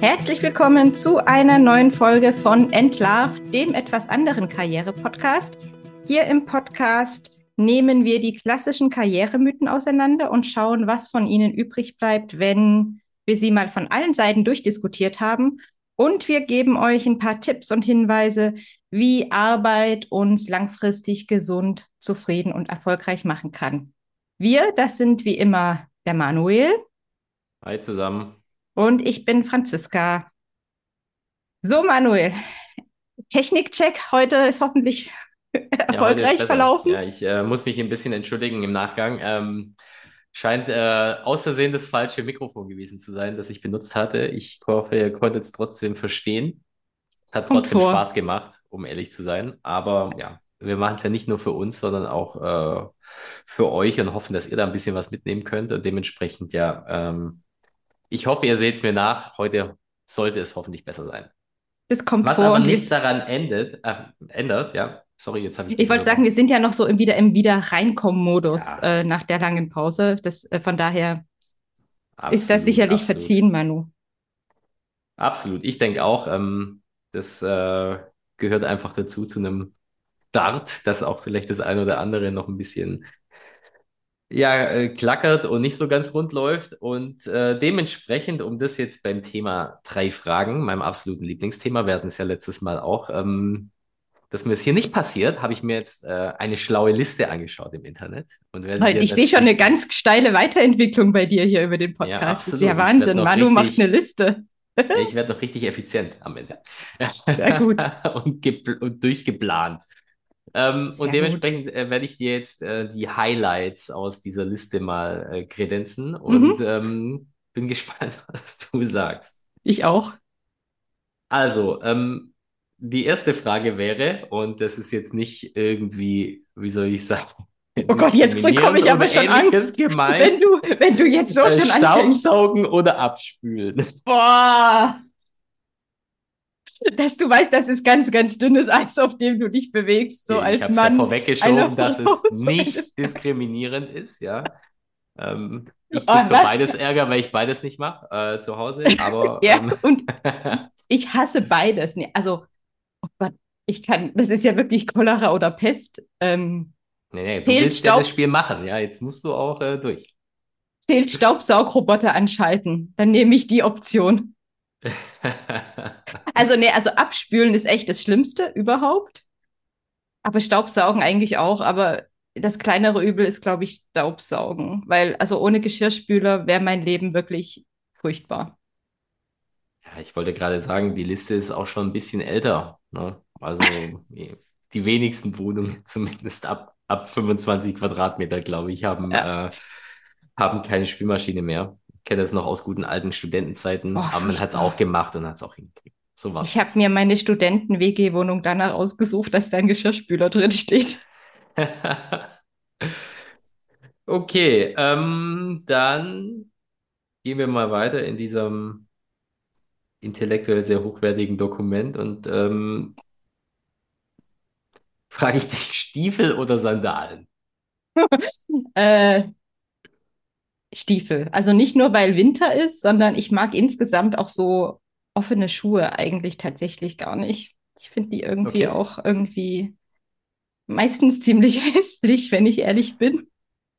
Herzlich willkommen zu einer neuen Folge von Entlarvt, dem etwas anderen Karriere-Podcast. Hier im Podcast nehmen wir die klassischen Karrieremythen auseinander und schauen, was von ihnen übrig bleibt, wenn wir sie mal von allen Seiten durchdiskutiert haben. Und wir geben euch ein paar Tipps und Hinweise, wie Arbeit uns langfristig gesund, zufrieden und erfolgreich machen kann. Wir, das sind wie immer der Manuel. Hi zusammen. Und ich bin Franziska. So, Manuel, Technikcheck heute ist hoffentlich erfolgreich ja, verlaufen. Ja, ich äh, muss mich ein bisschen entschuldigen im Nachgang. Ähm, scheint äh, aus Versehen das falsche Mikrofon gewesen zu sein, das ich benutzt hatte. Ich hoffe, ihr konntet es trotzdem verstehen. Es hat Kommt trotzdem vor. Spaß gemacht, um ehrlich zu sein. Aber ja, wir machen es ja nicht nur für uns, sondern auch äh, für euch und hoffen, dass ihr da ein bisschen was mitnehmen könnt. Und dementsprechend, ja, ähm, ich hoffe, ihr seht es mir nach. Heute sollte es hoffentlich besser sein. Das kommt Was vor. aber nichts daran endet, äh, ändert, ja. Sorry, jetzt habe ich. Ich wollte sagen, wir sind ja noch so im wieder im wieder reinkommen-Modus ja. äh, nach der langen Pause. Das, äh, von daher absolut, ist das sicherlich absolut. verziehen, Manu. Absolut. Ich denke auch, ähm, das äh, gehört einfach dazu zu einem Start, dass auch vielleicht das eine oder andere noch ein bisschen ja, äh, klackert und nicht so ganz rund läuft. Und äh, dementsprechend, um das jetzt beim Thema drei Fragen, meinem absoluten Lieblingsthema, wir hatten es ja letztes Mal auch, ähm, dass mir es hier nicht passiert, habe ich mir jetzt äh, eine schlaue Liste angeschaut im Internet. Und ich sehe schon eine ganz steile Weiterentwicklung bei dir hier über den Podcast. Ja, das ist ja Wahnsinn. Manu richtig, macht eine Liste. ich werde noch richtig effizient am Ende. Sehr gut. und, und durchgeplant. Ähm, und dementsprechend äh, werde ich dir jetzt äh, die Highlights aus dieser Liste mal äh, kredenzen und mhm. ähm, bin gespannt, was du sagst. Ich auch. Also, ähm, die erste Frage wäre, und das ist jetzt nicht irgendwie, wie soll ich sagen, Oh Gott, jetzt bekomme ich aber schon Angst, gemeint, wenn du, wenn du jetzt so äh, schon Staubsaugen anfängst. oder abspülen. Boah, dass du weißt, das ist ganz, ganz dünnes Eis, auf dem du dich bewegst, so ich als Mann. Ja vorweggeschoben, dass es nicht diskriminierend ist, ja. Ähm, ich oh, kriege beides Ärger, weil ich beides nicht mache äh, zu Hause. Aber ja, ähm, und ich hasse beides. Also, oh Gott, ich kann, das ist ja wirklich Cholera oder Pest. Ähm, nee, nee, du willst Staub ja das Spiel machen, ja. Jetzt musst du auch äh, durch. Zählt Staubsaugroboter anschalten, dann nehme ich die Option. also, nee, also abspülen ist echt das Schlimmste überhaupt. Aber Staubsaugen eigentlich auch. Aber das kleinere Übel ist, glaube ich, Staubsaugen. Weil, also ohne Geschirrspüler wäre mein Leben wirklich furchtbar. Ja, ich wollte gerade sagen, die Liste ist auch schon ein bisschen älter. Ne? Also die wenigsten Wohnungen, zumindest ab, ab 25 Quadratmeter, glaube ich, haben, ja. äh, haben keine Spülmaschine mehr kenne das noch aus guten alten Studentenzeiten, oh, aber man hat es auch gemacht und hat es auch hingekriegt. So. Ich habe mir meine Studenten-WG-Wohnung danach ausgesucht, dass da ein Geschirrspüler drin steht. okay, ähm, dann gehen wir mal weiter in diesem intellektuell sehr hochwertigen Dokument und ähm, frage ich dich, Stiefel oder Sandalen? äh, Stiefel. Also nicht nur, weil Winter ist, sondern ich mag insgesamt auch so offene Schuhe eigentlich tatsächlich gar nicht. Ich finde die irgendwie okay. auch irgendwie meistens ziemlich hässlich, wenn ich ehrlich bin.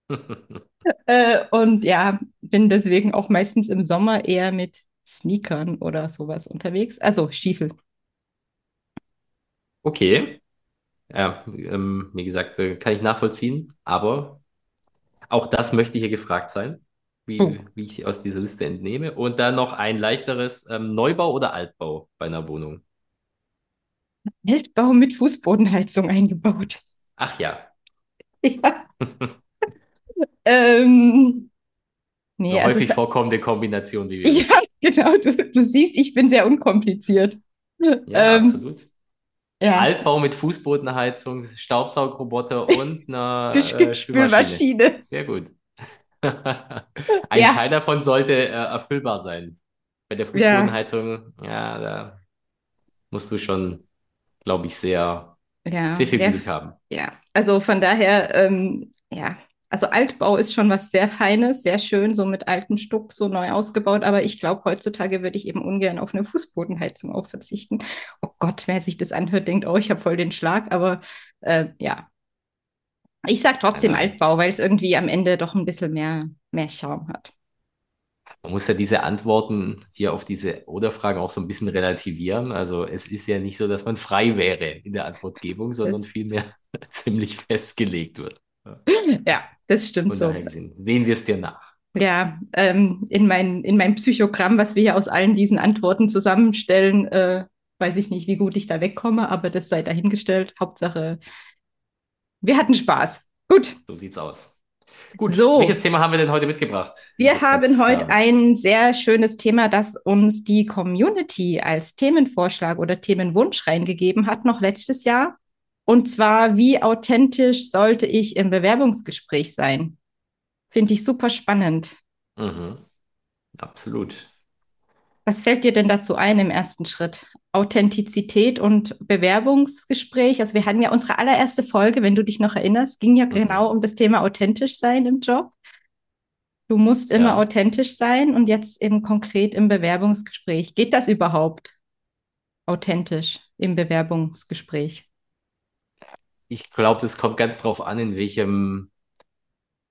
äh, und ja, bin deswegen auch meistens im Sommer eher mit Sneakern oder sowas unterwegs. Also Stiefel. Okay. Ja, ähm, wie gesagt, äh, kann ich nachvollziehen, aber auch das möchte hier gefragt sein, wie, oh. wie ich aus dieser Liste entnehme. Und dann noch ein leichteres ähm, Neubau oder Altbau bei einer Wohnung. Altbau mit Fußbodenheizung eingebaut. Ach ja. Ja. ähm, nee, Eine also häufig vorkommende Kombination, wie wir. Ja, genau. Du, du siehst, ich bin sehr unkompliziert. Ja, ähm, absolut. Ja. Altbau mit Fußbodenheizung, Staubsaugroboter und einer äh, Spülmaschine. Sehr gut. Ein ja. Teil davon sollte äh, erfüllbar sein. Bei der Fußbodenheizung, ja, ja da musst du schon, glaube ich, sehr, sehr viel Glück haben. Ja, also von daher, ähm, ja, also Altbau ist schon was sehr Feines, sehr schön, so mit altem Stuck, so neu ausgebaut. Aber ich glaube, heutzutage würde ich eben ungern auf eine Fußbodenheizung auch verzichten. Oh Gott, wer sich das anhört, denkt, oh, ich habe voll den Schlag. Aber äh, ja, ich sage trotzdem also, Altbau, weil es irgendwie am Ende doch ein bisschen mehr, mehr Charme hat. Man muss ja diese Antworten hier auf diese Oder-Fragen auch so ein bisschen relativieren. Also es ist ja nicht so, dass man frei wäre in der Antwortgebung, sondern vielmehr ziemlich festgelegt wird. Ja, das stimmt so. Sehen wir es dir nach. Ja, ähm, in, mein, in mein Psychogramm, was wir ja aus allen diesen Antworten zusammenstellen, äh, weiß ich nicht, wie gut ich da wegkomme, aber das sei dahingestellt. Hauptsache, wir hatten Spaß. Gut. So sieht's aus. Gut, so, welches Thema haben wir denn heute mitgebracht? Wir haben heute haben. ein sehr schönes Thema, das uns die Community als Themenvorschlag oder Themenwunsch reingegeben hat, noch letztes Jahr. Und zwar, wie authentisch sollte ich im Bewerbungsgespräch sein? Finde ich super spannend. Mhm. Absolut. Was fällt dir denn dazu ein im ersten Schritt? Authentizität und Bewerbungsgespräch. Also wir hatten ja unsere allererste Folge, wenn du dich noch erinnerst, ging ja mhm. genau um das Thema authentisch sein im Job. Du musst immer ja. authentisch sein und jetzt eben konkret im Bewerbungsgespräch. Geht das überhaupt authentisch im Bewerbungsgespräch? Ich glaube, das kommt ganz drauf an, in welchem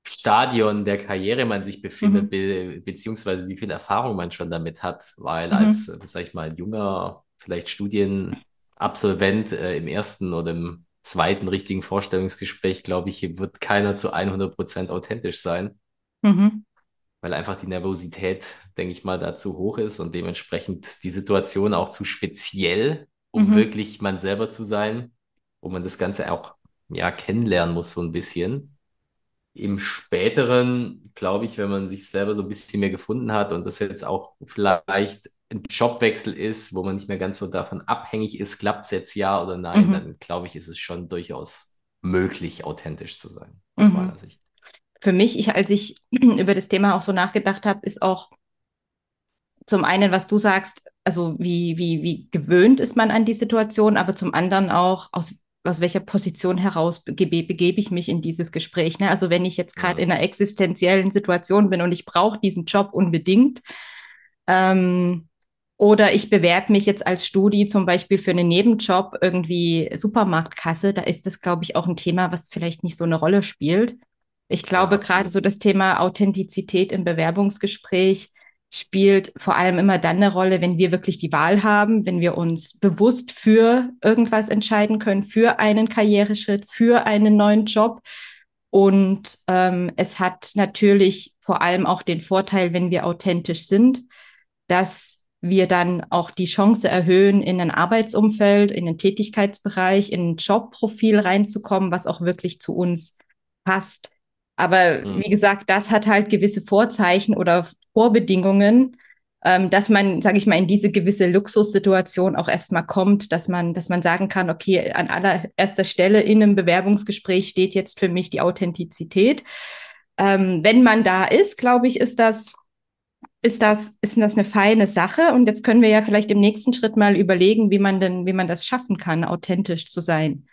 Stadion der Karriere man sich befindet, mhm. be beziehungsweise wie viel Erfahrung man schon damit hat. Weil mhm. als, sag ich mal, junger, vielleicht Studienabsolvent äh, im ersten oder im zweiten richtigen Vorstellungsgespräch, glaube ich, wird keiner zu 100 Prozent authentisch sein. Mhm. Weil einfach die Nervosität, denke ich mal, da zu hoch ist und dementsprechend die Situation auch zu speziell, um mhm. wirklich man selber zu sein wo man das Ganze auch ja, kennenlernen muss, so ein bisschen. Im späteren, glaube ich, wenn man sich selber so ein bisschen mehr gefunden hat und das jetzt auch vielleicht ein Jobwechsel ist, wo man nicht mehr ganz so davon abhängig ist, klappt es jetzt ja oder nein, mhm. dann glaube ich, ist es schon durchaus möglich, authentisch zu sein, aus mhm. meiner Sicht. Für mich, ich, als ich über das Thema auch so nachgedacht habe, ist auch zum einen, was du sagst, also wie, wie, wie gewöhnt ist man an die Situation, aber zum anderen auch, aus aus welcher Position heraus begebe, begebe ich mich in dieses Gespräch. Ne? Also wenn ich jetzt gerade in einer existenziellen Situation bin und ich brauche diesen Job unbedingt, ähm, oder ich bewerbe mich jetzt als Studi zum Beispiel für einen Nebenjob, irgendwie Supermarktkasse, da ist das, glaube ich, auch ein Thema, was vielleicht nicht so eine Rolle spielt. Ich glaube, ja, gerade so das Thema Authentizität im Bewerbungsgespräch spielt vor allem immer dann eine Rolle, wenn wir wirklich die Wahl haben, wenn wir uns bewusst für irgendwas entscheiden können, für einen Karriereschritt, für einen neuen Job. Und ähm, es hat natürlich vor allem auch den Vorteil, wenn wir authentisch sind, dass wir dann auch die Chance erhöhen, in ein Arbeitsumfeld, in einen Tätigkeitsbereich, in ein Jobprofil reinzukommen, was auch wirklich zu uns passt. Aber mhm. wie gesagt, das hat halt gewisse Vorzeichen oder Vorbedingungen, ähm, dass man, sage ich mal, in diese gewisse Luxussituation auch erstmal kommt, dass man, dass man sagen kann, okay, an allererster Stelle in einem Bewerbungsgespräch steht jetzt für mich die Authentizität. Ähm, wenn man da ist, glaube ich, ist das ist das, ist das eine feine Sache. Und jetzt können wir ja vielleicht im nächsten Schritt mal überlegen, wie man denn, wie man das schaffen kann, authentisch zu sein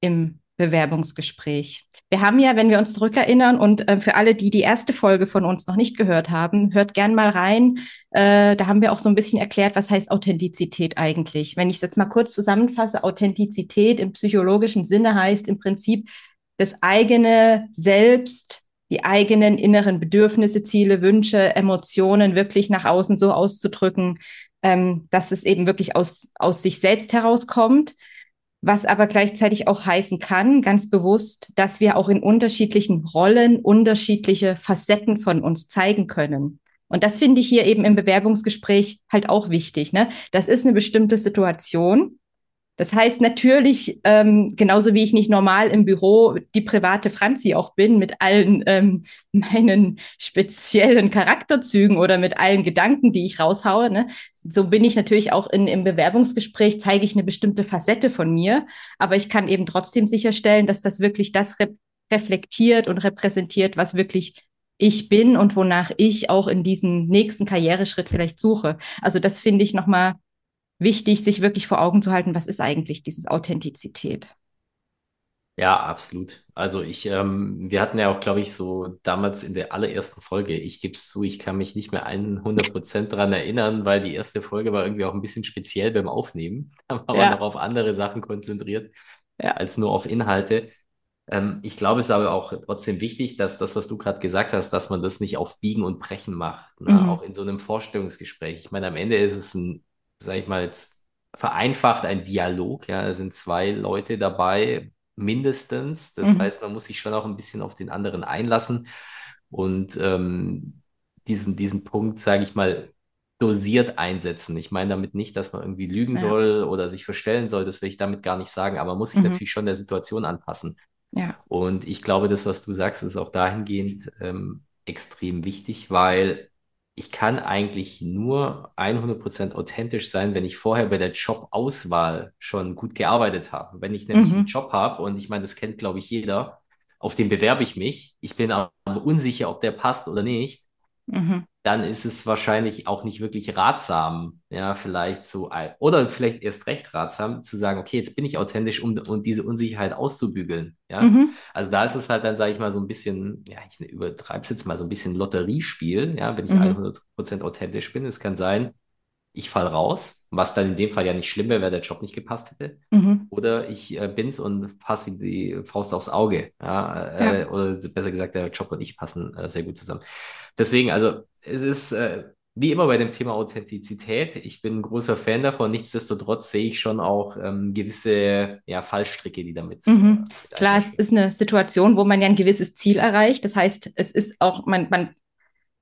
im Bewerbungsgespräch. Wir haben ja, wenn wir uns zurückerinnern und äh, für alle, die die erste Folge von uns noch nicht gehört haben, hört gern mal rein. Äh, da haben wir auch so ein bisschen erklärt, was heißt Authentizität eigentlich. Wenn ich es jetzt mal kurz zusammenfasse, Authentizität im psychologischen Sinne heißt im Prinzip das eigene Selbst, die eigenen inneren Bedürfnisse, Ziele, Wünsche, Emotionen wirklich nach außen so auszudrücken, ähm, dass es eben wirklich aus, aus sich selbst herauskommt was aber gleichzeitig auch heißen kann, ganz bewusst, dass wir auch in unterschiedlichen Rollen unterschiedliche Facetten von uns zeigen können. Und das finde ich hier eben im Bewerbungsgespräch halt auch wichtig. Ne? Das ist eine bestimmte Situation. Das heißt natürlich, ähm, genauso wie ich nicht normal im Büro die private Franzi auch bin, mit allen ähm, meinen speziellen Charakterzügen oder mit allen Gedanken, die ich raushaue, ne? so bin ich natürlich auch in, im Bewerbungsgespräch, zeige ich eine bestimmte Facette von mir, aber ich kann eben trotzdem sicherstellen, dass das wirklich das re reflektiert und repräsentiert, was wirklich ich bin und wonach ich auch in diesem nächsten Karriereschritt vielleicht suche. Also das finde ich nochmal wichtig, sich wirklich vor Augen zu halten, was ist eigentlich dieses Authentizität. Ja, absolut. Also ich, ähm, wir hatten ja auch, glaube ich, so damals in der allerersten Folge, ich gebe es zu, ich kann mich nicht mehr 100% dran erinnern, weil die erste Folge war irgendwie auch ein bisschen speziell beim Aufnehmen. Da war man noch Ja, auf andere Sachen konzentriert ja. als nur auf Inhalte. Ähm, ich glaube, es ist aber auch trotzdem wichtig, dass das, was du gerade gesagt hast, dass man das nicht auf Biegen und Brechen macht, ne? Auch Mhm. in so einem Vorstellungsgespräch. Ich meine, am Ende ist es ein, sag ich mal jetzt, vereinfacht ein Dialog, ja, da sind zwei Leute dabei, mindestens. Das Mhm. heißt, man muss sich schon auch ein bisschen auf den anderen einlassen und ähm, diesen, diesen Punkt, sage ich mal, dosiert einsetzen. Ich meine damit nicht, dass man irgendwie lügen Ja. soll oder sich verstellen soll, das will ich damit gar nicht sagen, aber man muss sich Mhm. natürlich schon der Situation anpassen. Ja. Und ich glaube, das, was du sagst, ist auch dahingehend ähm, extrem wichtig, weil ich kann eigentlich nur 100% authentisch sein, wenn ich vorher bei der Jobauswahl schon gut gearbeitet habe. Wenn ich nämlich einen Mhm. Job habe und ich meine, das kennt, glaube ich, jeder, auf den bewerbe ich mich, ich bin aber unsicher, ob der passt oder nicht, Mhm. Dann ist es wahrscheinlich auch nicht wirklich ratsam, ja, vielleicht so, oder vielleicht erst recht ratsam, zu sagen, okay, jetzt bin ich authentisch, um, um diese Unsicherheit auszubügeln, ja. Mhm. Also da ist es halt dann, sage ich mal, so ein bisschen, ja, ich übertreibe es jetzt mal, so ein bisschen Lotteriespiel, ja, wenn ich Mhm. 100% authentisch bin. Es kann sein, ich fall raus, was dann in dem Fall ja nicht schlimm wäre, weil der Job nicht gepasst hätte. Mhm. Oder ich äh, bin's und passe wie die Faust aufs Auge. Ja, Ja. äh, oder besser gesagt, der Job und ich passen äh, sehr gut zusammen. Deswegen, also es ist äh, wie immer bei dem Thema Authentizität. Ich bin ein großer Fan davon. Nichtsdestotrotz sehe ich schon auch ähm, gewisse ja, Fallstricke, die damit, äh, Mhm. Klar, es ist eine Situation, wo man ja ein gewisses Ziel erreicht. Das heißt, es ist auch, man, man,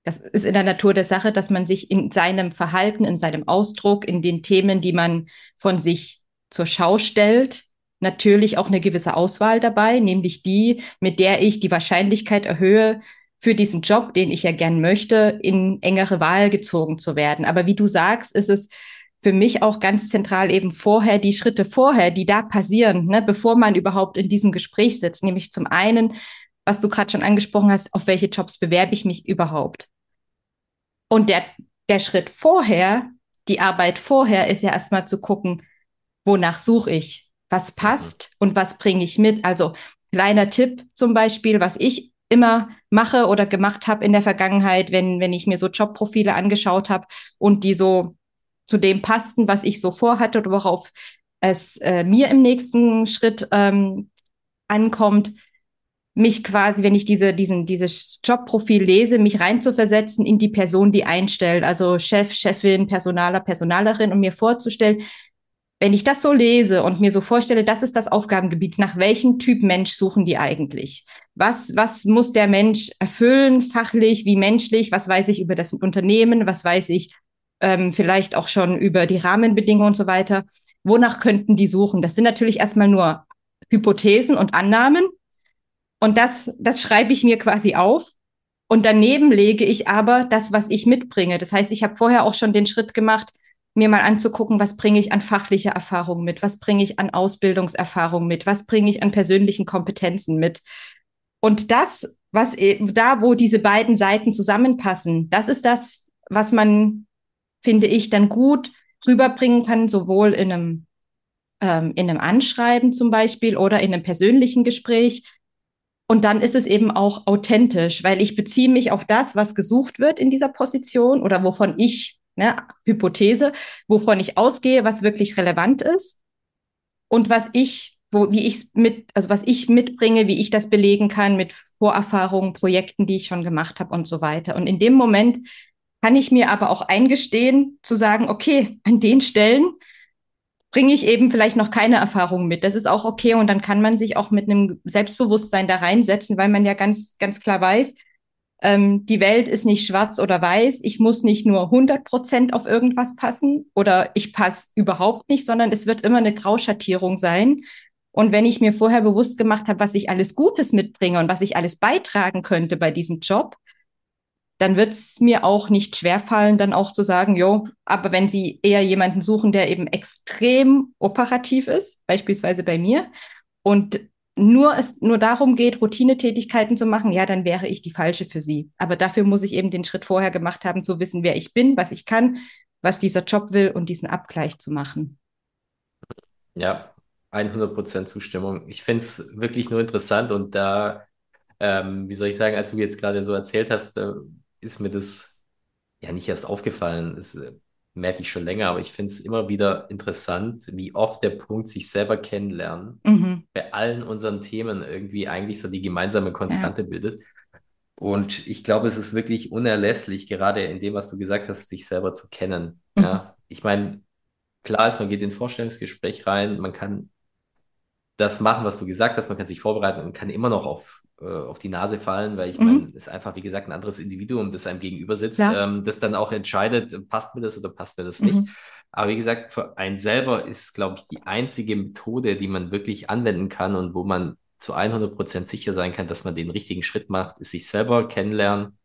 das ist in der Natur der Sache, dass man sich in seinem Verhalten, in seinem Ausdruck, in den Themen, die man von sich zur Schau stellt, natürlich auch eine gewisse Auswahl dabei, nämlich die, mit der ich die Wahrscheinlichkeit erhöhe, für diesen Job, den ich ja gern möchte, in engere Wahl gezogen zu werden. Aber wie du sagst, ist es für mich auch ganz zentral eben vorher die Schritte vorher, die da passieren, ne, bevor man überhaupt in diesem Gespräch sitzt. Nämlich zum einen, was du gerade schon angesprochen hast, auf welche Jobs bewerbe ich mich überhaupt? Und der, der Schritt vorher, die Arbeit vorher, ist ja erstmal zu gucken, wonach suche ich? Was Mhm. passt und was bringe ich mit? Also kleiner Tipp zum Beispiel, was ich immer mache oder gemacht habe in der Vergangenheit, wenn, wenn ich mir so Jobprofile angeschaut habe und die so zu dem passten, was ich so vorhatte oder worauf es äh, mir im nächsten Schritt ähm, ankommt, mich quasi, wenn ich diese, diesen, dieses Jobprofil lese, mich reinzuversetzen in die Person, die einstellt, also Chef, Chefin, Personaler, Personalerin und mir vorzustellen, wenn ich das so lese und mir so vorstelle, das ist das Aufgabengebiet, nach welchem Typ Mensch suchen die eigentlich? Was, was muss der Mensch erfüllen, fachlich wie menschlich? Was weiß ich über das Unternehmen? Was weiß ich ähm, vielleicht auch schon über die Rahmenbedingungen und so weiter? Wonach könnten die suchen? Das sind natürlich erstmal nur Hypothesen und Annahmen. Und das, das schreibe ich mir quasi auf. Und daneben lege ich aber das, was ich mitbringe. Das heißt, ich habe vorher auch schon den Schritt gemacht, mir mal anzugucken, was bringe ich an fachlicher Erfahrung mit, was bringe ich an Ausbildungserfahrung mit, was bringe ich an persönlichen Kompetenzen mit. Und das, was da, wo diese beiden Seiten zusammenpassen, das ist das, was man, finde ich, dann gut rüberbringen kann, sowohl in einem, ähm, in einem Anschreiben zum Beispiel oder in einem persönlichen Gespräch. Und dann ist es eben auch authentisch, weil ich beziehe mich auf das, was gesucht wird in dieser Position oder wovon ich ne, Hypothese, wovon ich ausgehe, was wirklich relevant ist und was ich, wo, wie ich mit, also was ich mitbringe, wie ich das belegen kann mit Vorerfahrungen, Projekten, die ich schon gemacht habe und so weiter. Und in dem Moment kann ich mir aber auch eingestehen, zu sagen, okay, an den Stellen bringe ich eben vielleicht noch keine Erfahrung mit. Das ist auch okay und dann kann man sich auch mit einem Selbstbewusstsein da reinsetzen, weil man ja ganz, ganz klar weiß, ähm, die Welt ist nicht schwarz oder weiß. Ich muss nicht nur 100 Prozent auf irgendwas passen oder ich passe überhaupt nicht, sondern es wird immer eine Grauschattierung sein. Und wenn ich mir vorher bewusst gemacht habe, was ich alles Gutes mitbringe und was ich alles beitragen könnte bei diesem Job, dann wird es mir auch nicht schwerfallen, dann auch zu sagen, jo, aber wenn Sie eher jemanden suchen, der eben extrem operativ ist, beispielsweise bei mir, und nur es nur darum geht, Routinetätigkeiten zu machen, ja, dann wäre ich die falsche für Sie. Aber dafür muss ich eben den Schritt vorher gemacht haben, zu wissen, wer ich bin, was ich kann, was dieser Job will und diesen Abgleich zu machen. Ja, 100% Zustimmung. Ich finde es wirklich nur interessant und da, ähm, wie soll ich sagen, als du jetzt gerade so erzählt hast, äh, ist mir das ja nicht erst aufgefallen. Das äh, merke ich schon länger, aber ich finde es immer wieder interessant, wie oft der Punkt sich selber kennenlernen Mhm. bei allen unseren Themen irgendwie eigentlich so die gemeinsame Ja. Konstante bildet. Und ich glaube, es ist wirklich unerlässlich, gerade in dem, was du gesagt hast, sich selber zu kennen. Mhm. Ja, ich meine, klar ist, man geht in ein Vorstellungsgespräch rein, man kann das machen, was du gesagt hast, man kann sich vorbereiten und kann immer noch auf, äh, auf die Nase fallen, weil ich Mhm. meine, es ist einfach, wie gesagt, ein anderes Individuum, das einem gegenüber sitzt, Klar. ähm, das dann auch entscheidet, passt mir das oder passt mir das nicht. Mhm. Aber wie gesagt, für einen selber ist, glaube ich, die einzige Methode, die man wirklich anwenden kann und wo man zu 100% sicher sein kann, dass man den richtigen Schritt macht, ist sich selber kennenlernen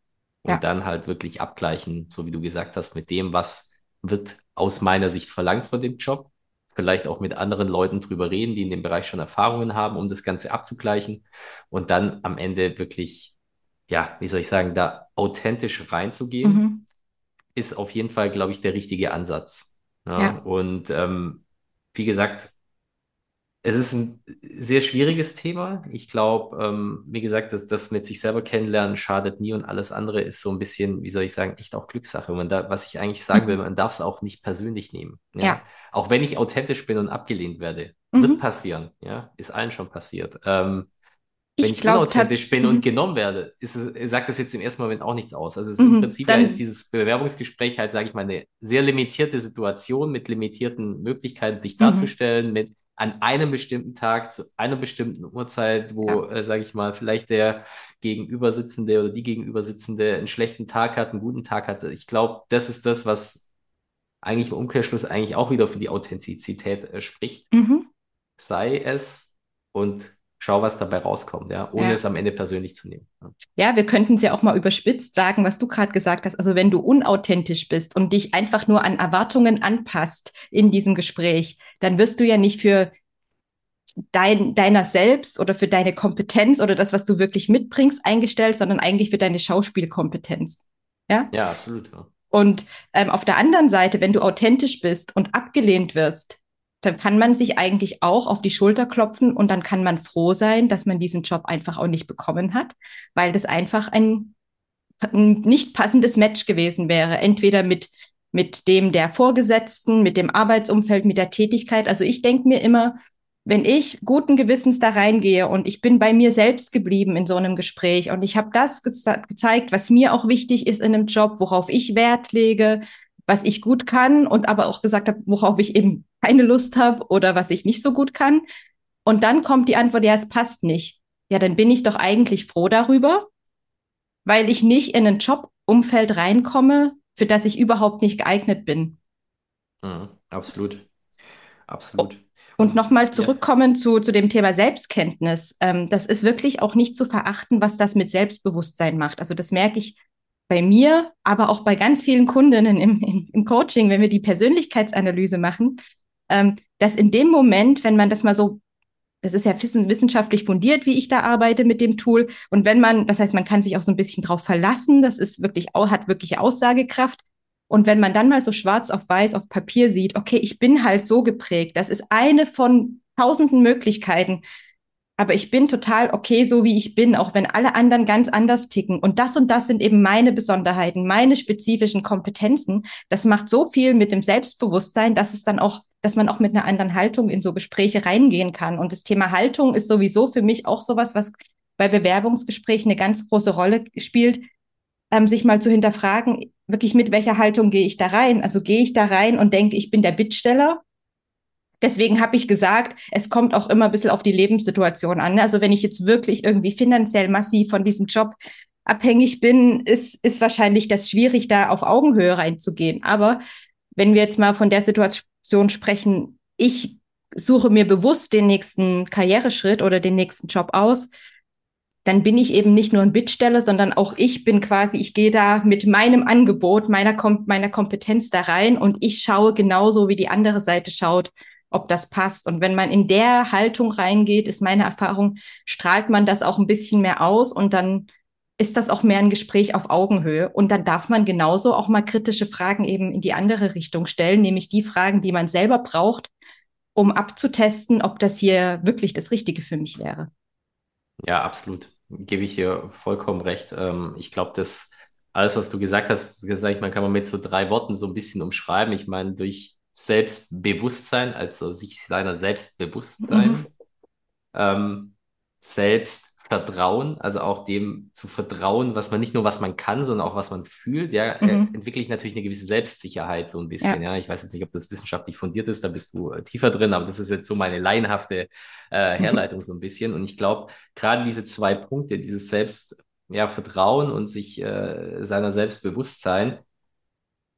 und Ja. dann halt wirklich abgleichen, so wie du gesagt hast, mit dem, was wird aus meiner Sicht verlangt von dem Job. Vielleicht auch mit anderen Leuten drüber reden, die in dem Bereich schon Erfahrungen haben, um das Ganze abzugleichen und dann am Ende wirklich, ja, wie soll ich sagen, da authentisch reinzugehen Mhm. ist auf jeden Fall, glaube ich, der richtige Ansatz. Ja, Ja. und ähm, wie gesagt, es ist ein sehr schwieriges Thema. Ich glaube, ähm, wie gesagt, dass das mit sich selber kennenlernen schadet nie und alles andere ist so ein bisschen, wie soll ich sagen, echt auch Glückssache. Man da, was ich eigentlich sagen will, Mhm. man darf es auch nicht persönlich nehmen. Ja? Ja. Auch wenn ich authentisch bin und abgelehnt werde, wird Mhm. passieren. Ja, ist allen schon passiert. Ähm, wenn Ich ich glaube, unauthentisch bin und mhm. genommen werde, ist es, sagt das jetzt im ersten Moment auch nichts aus. Also es, im Mhm. Prinzip ja, ist Dann, dieses Bewerbungsgespräch halt, sage ich mal, eine sehr limitierte Situation mit limitierten Möglichkeiten, sich darzustellen, mit an einem bestimmten Tag, zu einer bestimmten Uhrzeit, wo, Ja. äh, sage ich mal, vielleicht der Gegenübersitzende oder die Gegenübersitzende einen schlechten Tag hat, einen guten Tag hatte. Ich glaube, das ist das, was eigentlich im Umkehrschluss eigentlich auch wieder für die Authentizität äh, spricht. Mhm. Sei es und schau, was dabei rauskommt, ja, ohne Ja. es am Ende persönlich zu nehmen. Ja. Wir könnten es ja auch mal überspitzt sagen, was du gerade gesagt hast. Also wenn du unauthentisch bist und dich einfach nur an Erwartungen anpasst in diesem Gespräch, dann wirst du ja nicht für dein, deiner selbst oder für deine Kompetenz oder das, was du wirklich mitbringst, eingestellt, sondern eigentlich für deine Schauspielkompetenz. Ja? Ja, absolut. Ja. Und ähm, auf der anderen Seite, wenn du authentisch bist und abgelehnt wirst, dann kann man sich eigentlich auch auf die Schulter klopfen und dann kann man froh sein, dass man diesen Job einfach auch nicht bekommen hat, weil das einfach ein, ein nicht passendes Match gewesen wäre. Entweder mit, mit dem der Vorgesetzten, mit dem Arbeitsumfeld, mit der Tätigkeit. Also ich denke mir immer, wenn ich guten Gewissens da reingehe und ich bin bei mir selbst geblieben in so einem Gespräch und ich habe das ge gezeigt, was mir auch wichtig ist in einem Job, worauf ich Wert lege, was ich gut kann und aber auch gesagt habe, worauf ich eben keine Lust habe oder was ich nicht so gut kann. Und dann kommt die Antwort, ja, es passt nicht. Ja, dann bin ich doch eigentlich froh darüber, weil ich nicht in ein Jobumfeld reinkomme, für das ich überhaupt nicht geeignet bin. Mhm, absolut. Absolut. Und nochmal Ja. zurückkommen zu, zu dem Thema Selbstkenntnis. Ähm, das ist wirklich auch nicht zu verachten, was das mit Selbstbewusstsein macht. Also das merke ich bei mir, aber auch bei ganz vielen Kundinnen im, im, im Coaching, wenn wir die Persönlichkeitsanalyse machen, ähm, dass in dem Moment, wenn man das mal so, das ist ja wissen, wissenschaftlich fundiert, wie ich da arbeite mit dem Tool. Und wenn man, das heißt, man kann sich auch so ein bisschen drauf verlassen, das ist wirklich, hat wirklich Aussagekraft. Und wenn man dann mal so schwarz auf weiß auf Papier sieht, okay, ich bin halt so geprägt, das ist eine von tausenden Möglichkeiten, aber ich bin total okay, so wie ich bin, auch wenn alle anderen ganz anders ticken. Und das und das sind eben meine Besonderheiten, meine spezifischen Kompetenzen. Das macht so viel mit dem Selbstbewusstsein, dass es dann auch, dass man auch mit einer anderen Haltung in so Gespräche reingehen kann. Und das Thema Haltung ist sowieso für mich auch sowas, was bei Bewerbungsgesprächen eine ganz große Rolle spielt, ähm, sich mal zu hinterfragen, wirklich mit welcher Haltung gehe ich da rein? Also gehe ich da rein und denke, ich bin der Bittsteller Deswegen habe ich gesagt, es kommt auch immer ein bisschen auf die Lebenssituation an. Also wenn ich jetzt wirklich irgendwie finanziell massiv von diesem Job abhängig bin, ist, ist wahrscheinlich das schwierig, da auf Augenhöhe reinzugehen. Aber wenn wir jetzt mal von der Situation sprechen, ich suche mir bewusst den nächsten Karriereschritt oder den nächsten Job aus, dann bin ich eben nicht nur ein Bittsteller, sondern auch ich bin quasi, ich gehe da mit meinem Angebot, meiner, Kom meiner Kompetenz da rein und ich schaue genauso, wie die andere Seite schaut, ob das passt. Und wenn man in der Haltung reingeht, ist meine Erfahrung, strahlt man das auch ein bisschen mehr aus und dann ist das auch mehr ein Gespräch auf Augenhöhe. Und dann darf man genauso auch mal kritische Fragen eben in die andere Richtung stellen, nämlich die Fragen, die man selber braucht, um abzutesten, ob das hier wirklich das Richtige für mich wäre. Ja, absolut. Gebe ich dir vollkommen recht. Ähm, ich glaube, dass alles, was du gesagt hast, gesagt, man kann man mit so drei Worten so ein bisschen umschreiben. Ich meine, durch Selbstbewusstsein, also sich seiner Selbstbewusstsein, mhm. ähm, selbst Vertrauen, also auch dem zu vertrauen, was man nicht nur was man kann, sondern auch was man fühlt, ja, mhm. entwickle ich natürlich eine gewisse Selbstsicherheit so ein bisschen, ja. ja. Ich weiß jetzt nicht, ob das wissenschaftlich fundiert ist, da bist du äh, tiefer drin, aber das ist jetzt so meine laienhafte äh, mhm. Herleitung mhm. so ein bisschen. Und ich glaube, gerade diese zwei Punkte, dieses Selbst, ja, Vertrauen und sich äh, seiner Selbstbewusstsein,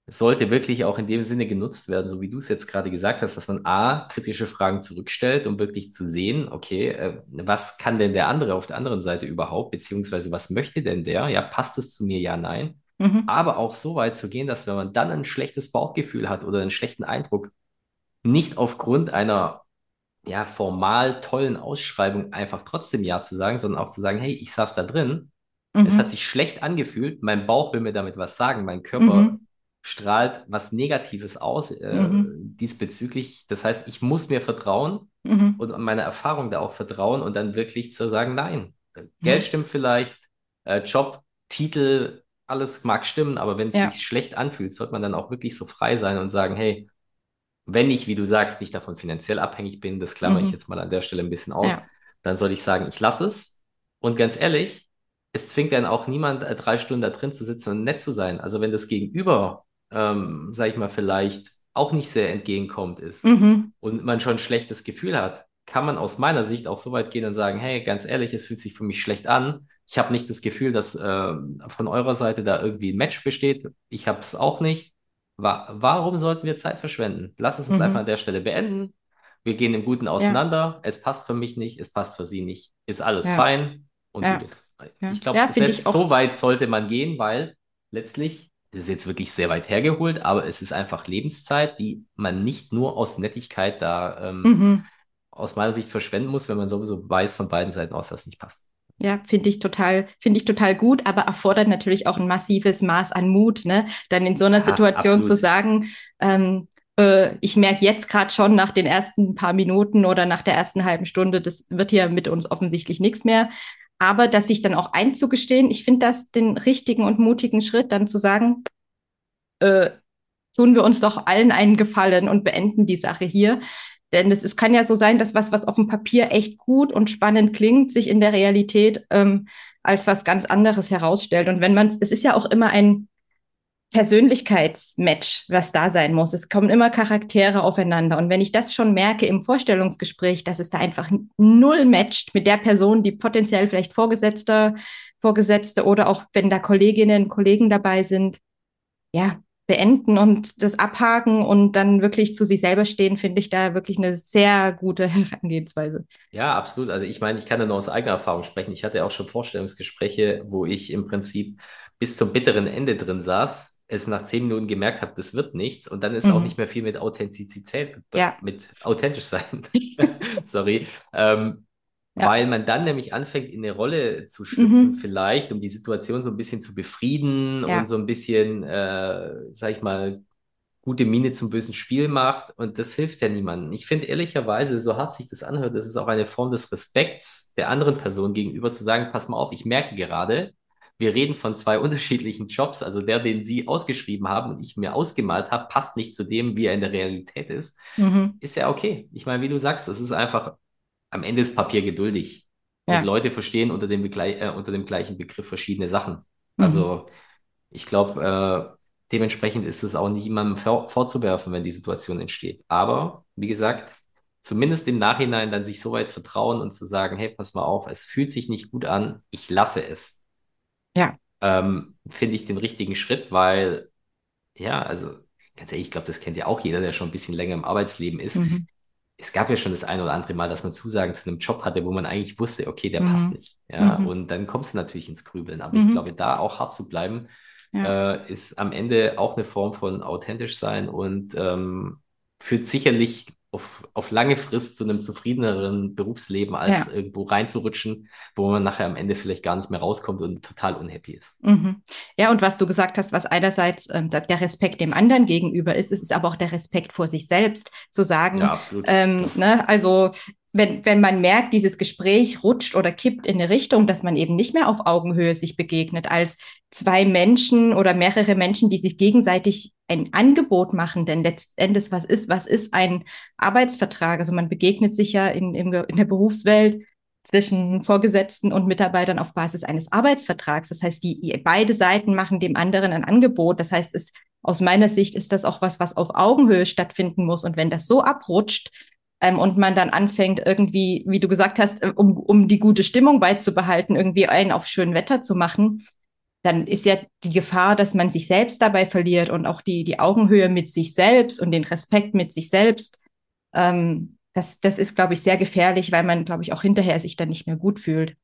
sollte wirklich auch in dem Sinne genutzt werden, so wie du es jetzt gerade gesagt hast, dass man A, kritische Fragen zurückstellt, um wirklich zu sehen, okay, äh, was kann denn der andere auf der anderen Seite überhaupt, beziehungsweise was möchte denn der? Ja, passt es zu mir? Ja, nein. Mhm. Aber auch so weit zu gehen, dass wenn man dann ein schlechtes Bauchgefühl hat oder einen schlechten Eindruck, nicht aufgrund einer ja, formal tollen Ausschreibung einfach trotzdem Ja zu sagen, sondern auch zu sagen, hey, ich saß da drin, mhm. es hat sich schlecht angefühlt, mein Bauch will mir damit was sagen, mein Körper mhm strahlt was Negatives aus äh, mhm. diesbezüglich. Das heißt, ich muss mir vertrauen mhm. und meine Erfahrung da auch vertrauen und dann wirklich zu sagen, nein, mhm. Geld stimmt vielleicht, äh, Job, Titel, alles mag stimmen, aber wenn es ja. sich schlecht anfühlt, sollte man dann auch wirklich so frei sein und sagen, hey, wenn ich, wie du sagst, nicht davon finanziell abhängig bin, das klammere ich mhm. jetzt mal an der Stelle ein bisschen aus, ja. dann soll ich sagen, ich lasse es. Und ganz ehrlich, es zwingt dann auch niemand, äh, drei Stunden da drin zu sitzen und nett zu sein. Also wenn das Gegenüber ähm, sag ich mal, vielleicht auch nicht sehr entgegenkommt ist mhm. und man schon ein schlechtes Gefühl hat, kann man aus meiner Sicht auch so weit gehen und sagen, hey, ganz ehrlich, es fühlt sich für mich schlecht an. Ich habe nicht das Gefühl, dass äh, von eurer Seite da irgendwie ein Match besteht. Ich habe es auch nicht. Wa warum sollten wir Zeit verschwenden? Lass es uns mhm. einfach an der Stelle beenden. Wir gehen im Guten auseinander. Ja. Es passt für mich nicht, es passt für sie nicht. Ist alles ja. fein und ja. gut ist. Ich glaube, selbst so weit sollte man gehen, weil letztlich ist jetzt wirklich sehr weit hergeholt, aber es ist einfach Lebenszeit, die man nicht nur aus Nettigkeit da ähm, mhm. aus meiner Sicht verschwenden muss, wenn man sowieso weiß von beiden Seiten aus, dass es nicht passt. Ja, finde ich total, finde ich total gut, aber erfordert natürlich auch ein massives Maß an Mut, ne? Dann in so einer ja, Situation absolut. zu sagen, ähm, äh, ich merke jetzt gerade schon nach den ersten paar Minuten oder nach der ersten halben Stunde, das wird hier mit uns offensichtlich nichts mehr aber dass sich dann auch einzugestehen, ich finde das den richtigen und mutigen Schritt, dann zu sagen, äh, tun wir uns doch allen einen Gefallen und beenden die Sache hier. Denn es, es kann ja so sein, dass was, was auf dem Papier echt gut und spannend klingt, sich in der Realität ähm, als was ganz anderes herausstellt. Und wenn man, es ist ja auch immer ein Persönlichkeitsmatch, was da sein muss. Es kommen immer Charaktere aufeinander. Und wenn ich das schon merke im Vorstellungsgespräch, dass es da einfach null matcht mit der Person, die potenziell vielleicht Vorgesetzter, Vorgesetzte oder auch wenn da Kolleginnen, Kollegen dabei sind, ja, beenden und das abhaken und dann wirklich zu sich selber stehen, finde ich da wirklich eine sehr gute Herangehensweise. Ja, absolut. Also ich meine, ich kann da nur aus eigener Erfahrung sprechen. Ich hatte auch schon Vorstellungsgespräche, wo ich im Prinzip bis zum bitteren Ende drin saß es nach zehn Minuten gemerkt habe, das wird nichts und dann ist mhm. auch nicht mehr viel mit Authentizität, ja. mit authentisch sein, sorry, ähm, ja. weil man dann nämlich anfängt, in eine Rolle zu schlüpfen, mhm. vielleicht, um die Situation so ein bisschen zu befrieden ja. und so ein bisschen, äh, sag ich mal, gute Miene zum bösen Spiel macht und das hilft ja niemandem. Ich finde ehrlicherweise, so hart sich das anhört, das ist auch eine Form des Respekts der anderen Person gegenüber zu sagen, pass mal auf, ich merke gerade, wir reden von zwei unterschiedlichen Jobs. Also der, den Sie ausgeschrieben haben und ich mir ausgemalt habe, passt nicht zu dem, wie er in der Realität ist. Mhm. Ist ja okay. Ich meine, wie du sagst, das ist einfach am Ende ist Papier geduldig. Ja. Und Leute verstehen unter dem, äh, unter dem gleichen Begriff verschiedene Sachen. Mhm. Also ich glaube, äh, dementsprechend ist es auch nicht jemandem vor vorzuwerfen, wenn die Situation entsteht. Aber wie gesagt, zumindest im Nachhinein dann sich so weit vertrauen und zu sagen, hey, pass mal auf, es fühlt sich nicht gut an, ich lasse es. Ja. Ähm, finde ich den richtigen Schritt, weil, ja, also ganz ehrlich, ich glaube, das kennt ja auch jeder, der schon ein bisschen länger im Arbeitsleben ist. Mhm. Es gab ja schon das ein oder andere Mal, dass man Zusagen zu einem Job hatte, wo man eigentlich wusste, okay, der mhm. passt nicht. Ja, mhm. und dann kommst du natürlich ins Grübeln. Aber ich mhm. glaube, da auch hart zu bleiben, ja. äh, ist am Ende auch eine Form von authentisch sein und ähm, führt sicherlich auf, auf lange Frist zu einem zufriedeneren Berufsleben, als Ja. irgendwo reinzurutschen, wo man nachher am Ende vielleicht gar nicht mehr rauskommt und total unhappy ist. Mhm. Ja, und was du gesagt hast, was einerseits ähm, der Respekt dem anderen gegenüber ist, es ist aber auch der Respekt vor sich selbst, zu sagen, Ja, absolut. ähm, ne, also wenn, wenn man merkt, dieses Gespräch rutscht oder kippt in eine Richtung, dass man eben nicht mehr auf Augenhöhe sich begegnet, als zwei Menschen oder mehrere Menschen, die sich gegenseitig ein Angebot machen, denn letztendlich, was ist, was ist ein Arbeitsvertrag? Also man begegnet sich ja in, in, in der Berufswelt zwischen Vorgesetzten und Mitarbeitern auf Basis eines Arbeitsvertrags. Das heißt, die beide Seiten machen dem anderen ein Angebot. Das heißt, es, aus meiner Sicht ist das auch was, was auf Augenhöhe stattfinden muss. Und wenn das so abrutscht ähm, und man dann anfängt, irgendwie, wie du gesagt hast, äh, um, um die gute Stimmung beizubehalten, irgendwie einen auf schön Wetter zu machen, dann ist ja die Gefahr, dass man sich selbst dabei verliert und auch die, die Augenhöhe mit sich selbst und den Respekt mit sich selbst. Ähm, das, das ist, glaube ich, sehr gefährlich, weil man, glaube ich, auch hinterher sich dann nicht mehr gut fühlt.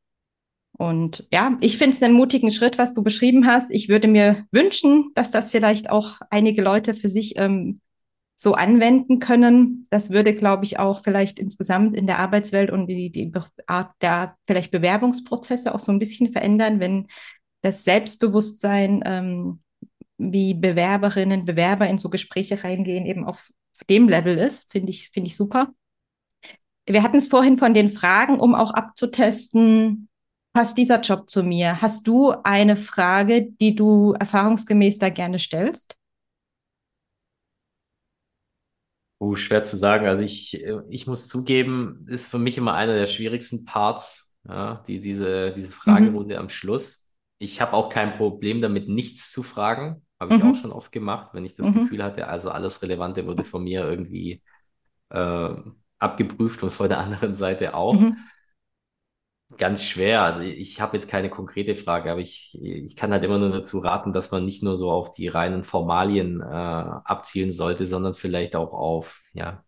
Und ja, ich finde es einen mutigen Schritt, was du beschrieben hast. Ich würde mir wünschen, dass das vielleicht auch einige Leute für sich ähm, so anwenden können. Das würde, glaube ich, auch vielleicht insgesamt in der Arbeitswelt und die, die Art der vielleicht Bewerbungsprozesse auch so ein bisschen verändern, wenn das Selbstbewusstsein, ähm, wie Bewerberinnen, Bewerber in so Gespräche reingehen, eben auf dem Level ist, finde ich, finde ich super. Wir hatten es vorhin von den Fragen, um auch abzutesten, passt dieser Job zu mir? Hast du eine Frage, die du erfahrungsgemäß da gerne stellst? Oh, schwer zu sagen. Also ich, ich muss zugeben, ist für mich immer einer der schwierigsten Parts, ja, die, diese, diese Fragerunde mhm. am Schluss. Ich habe auch kein Problem damit, nichts zu fragen. Habe ich mhm. auch schon oft gemacht, wenn ich das mhm. Gefühl hatte, also alles Relevante wurde von mir irgendwie äh, abgeprüft und von der anderen Seite auch. Ganz schwer. Also ich habe jetzt keine konkrete Frage, aber ich, ich kann halt immer nur dazu raten, dass man nicht nur so auf die reinen Formalien äh, abzielen sollte, sondern vielleicht auch auf, ja,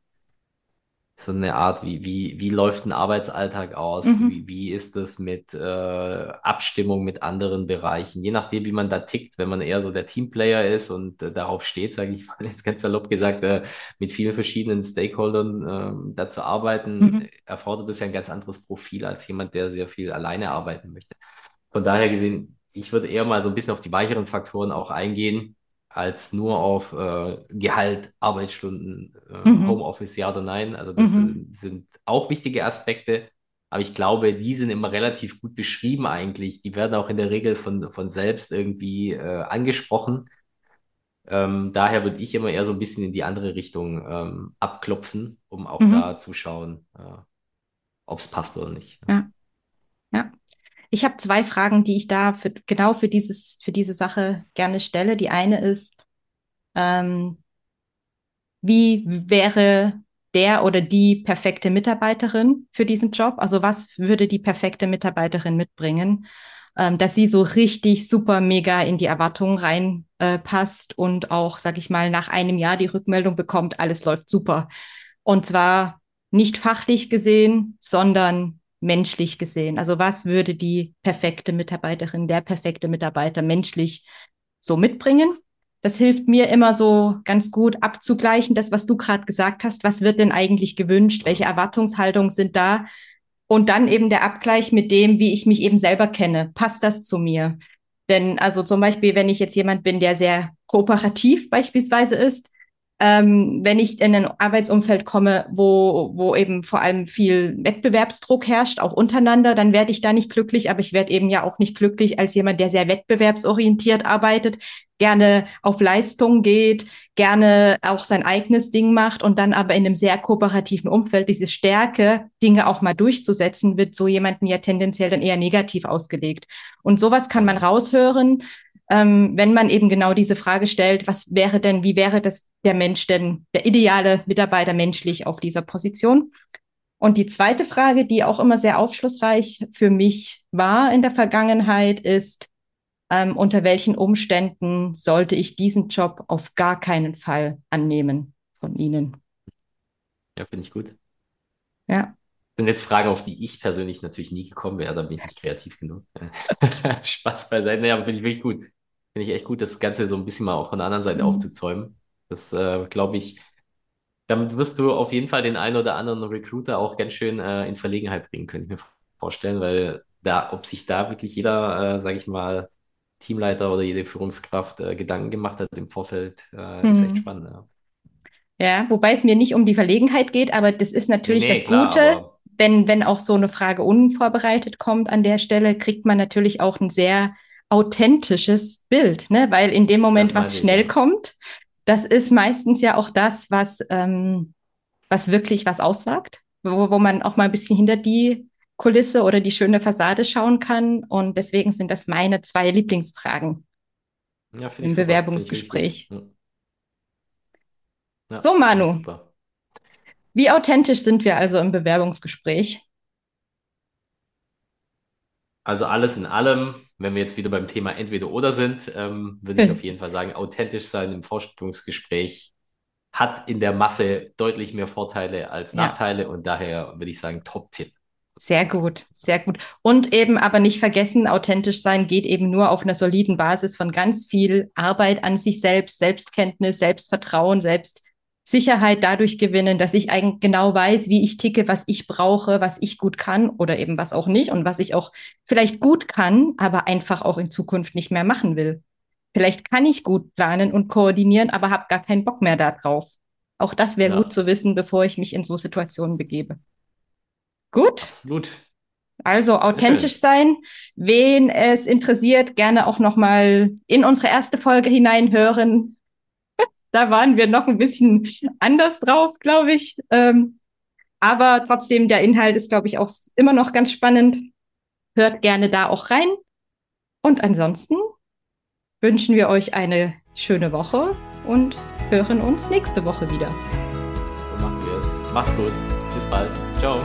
so eine Art, wie, wie, wie läuft ein Arbeitsalltag aus? Mhm. Wie, wie ist das mit äh, Abstimmung mit anderen Bereichen? Je nachdem, wie man da tickt, wenn man eher so der Teamplayer ist und äh, darauf steht, sage ich mal jetzt ganz salopp gesagt, äh, mit vielen verschiedenen Stakeholdern äh, da zu arbeiten, mhm. erfordert das ja ein ganz anderes Profil als jemand, der sehr viel alleine arbeiten möchte. Von daher gesehen, ich würde eher mal so ein bisschen auf die weicheren Faktoren auch eingehen als nur auf äh, Gehalt, Arbeitsstunden, äh, mhm. Homeoffice, ja oder nein. Also das mhm. sind auch wichtige Aspekte. Aber ich glaube, die sind immer relativ gut beschrieben eigentlich. Die werden auch in der Regel von, von selbst irgendwie äh, angesprochen. Ähm, daher würde ich immer eher so ein bisschen in die andere Richtung ähm, abklopfen, um auch mhm. da zu schauen, äh, ob es passt oder nicht. Ja. Ja. Ich habe zwei Fragen, die ich da für, genau für, dieses, für diese Sache gerne stelle. Die eine ist, ähm, wie wäre der oder die perfekte Mitarbeiterin für diesen Job? Also was würde die perfekte Mitarbeiterin mitbringen, ähm, dass sie so richtig super mega in die Erwartungen reinpasst äh, und auch, sag ich mal, nach einem Jahr die Rückmeldung bekommt, alles läuft super. Und zwar nicht fachlich gesehen, sondern menschlich gesehen? Also was würde die perfekte Mitarbeiterin, der perfekte Mitarbeiter menschlich so mitbringen? Das hilft mir immer so ganz gut abzugleichen, das, was du gerade gesagt hast. Was wird denn eigentlich gewünscht? Welche Erwartungshaltungen sind da? Und dann eben der Abgleich mit dem, wie ich mich eben selber kenne. Passt das zu mir? Denn also zum Beispiel, wenn ich jetzt jemand bin, der sehr kooperativ beispielsweise ist, ähm, wenn ich in ein Arbeitsumfeld komme, wo, wo eben vor allem viel Wettbewerbsdruck herrscht, auch untereinander, dann werde ich da nicht glücklich, aber ich werde eben ja auch nicht glücklich als jemand, der sehr wettbewerbsorientiert arbeitet, gerne auf Leistung geht, gerne auch sein eigenes Ding macht und dann aber in einem sehr kooperativen Umfeld diese Stärke, Dinge auch mal durchzusetzen, wird so jemanden ja tendenziell dann eher negativ ausgelegt. Und sowas kann man raushören, ähm, wenn man eben genau diese Frage stellt, was wäre denn, wie wäre das der Mensch denn, der ideale Mitarbeiter menschlich auf dieser Position? Und die zweite Frage, die auch immer sehr aufschlussreich für mich war in der Vergangenheit, ist, ähm, unter welchen Umständen sollte ich diesen Job auf gar keinen Fall annehmen von Ihnen? Ja, finde ich gut. Ja. Das sind jetzt Fragen, auf die ich persönlich natürlich nie gekommen wäre, da bin ich nicht kreativ genug. Spaß beiseite, ja, aber finde ich wirklich gut. Finde ich echt gut, das Ganze so ein bisschen mal auch von der anderen Seite mhm. aufzuzäumen. Das, äh, glaube ich, damit wirst du auf jeden Fall den einen oder anderen Recruiter auch ganz schön äh, in Verlegenheit bringen, könnte ich mir vorstellen, weil da, ob sich da wirklich jeder, äh, sage ich mal, Teamleiter oder jede Führungskraft äh, Gedanken gemacht hat im Vorfeld, äh, ist echt Mhm. spannend. Ja, Ja, wobei es mir nicht um die Verlegenheit geht, aber das ist natürlich nee, das klar, Gute, wenn, wenn auch so eine Frage unvorbereitet kommt an der Stelle, kriegt man natürlich auch ein sehr authentisches Bild, ne? Weil in dem Moment, was ich, schnell ja. kommt, das ist meistens ja auch das, was, ähm, was wirklich was aussagt, wo, wo man auch mal ein bisschen hinter die Kulisse oder die schöne Fassade schauen kann. Und deswegen sind das meine zwei Lieblingsfragen Ja, im ich ich. Bewerbungsgespräch. Ja, ja So, ich Manu, wie authentisch sind wir also im Bewerbungsgespräch? Also alles in allem, wenn wir jetzt wieder beim Thema entweder oder sind, ähm, würde ich auf jeden Fall sagen, authentisch sein im Vorstellungsgespräch hat in der Masse deutlich mehr Vorteile als Ja, Nachteile und daher würde ich sagen, Top-Tipp. sehr gut, sehr gut. Und eben aber nicht vergessen, authentisch sein geht eben nur auf einer soliden Basis von ganz viel Arbeit an sich selbst, Selbstkenntnis, Selbstvertrauen, Selbstsicherheit dadurch gewinnen, dass ich eigentlich genau weiß, wie ich ticke, was ich brauche, was ich gut kann oder eben was auch nicht und was ich auch vielleicht gut kann, aber einfach auch in Zukunft nicht mehr machen will. Vielleicht kann ich gut planen und koordinieren, aber habe gar keinen Bock mehr darauf. Auch das wäre gut Ja, zu wissen, bevor ich mich in so Situationen begebe. Gut, absolut. also authentisch sein. Wen es interessiert, gerne auch noch mal in unsere erste Folge hineinhören. Da waren wir noch ein bisschen anders drauf, glaube ich. Ähm, aber trotzdem, der Inhalt ist, glaube ich, auch immer noch ganz spannend. Hört gerne da auch rein. Und ansonsten wünschen wir euch eine schöne Woche und hören uns nächste Woche wieder. So machen wir es. Macht's gut. Bis bald. Ciao.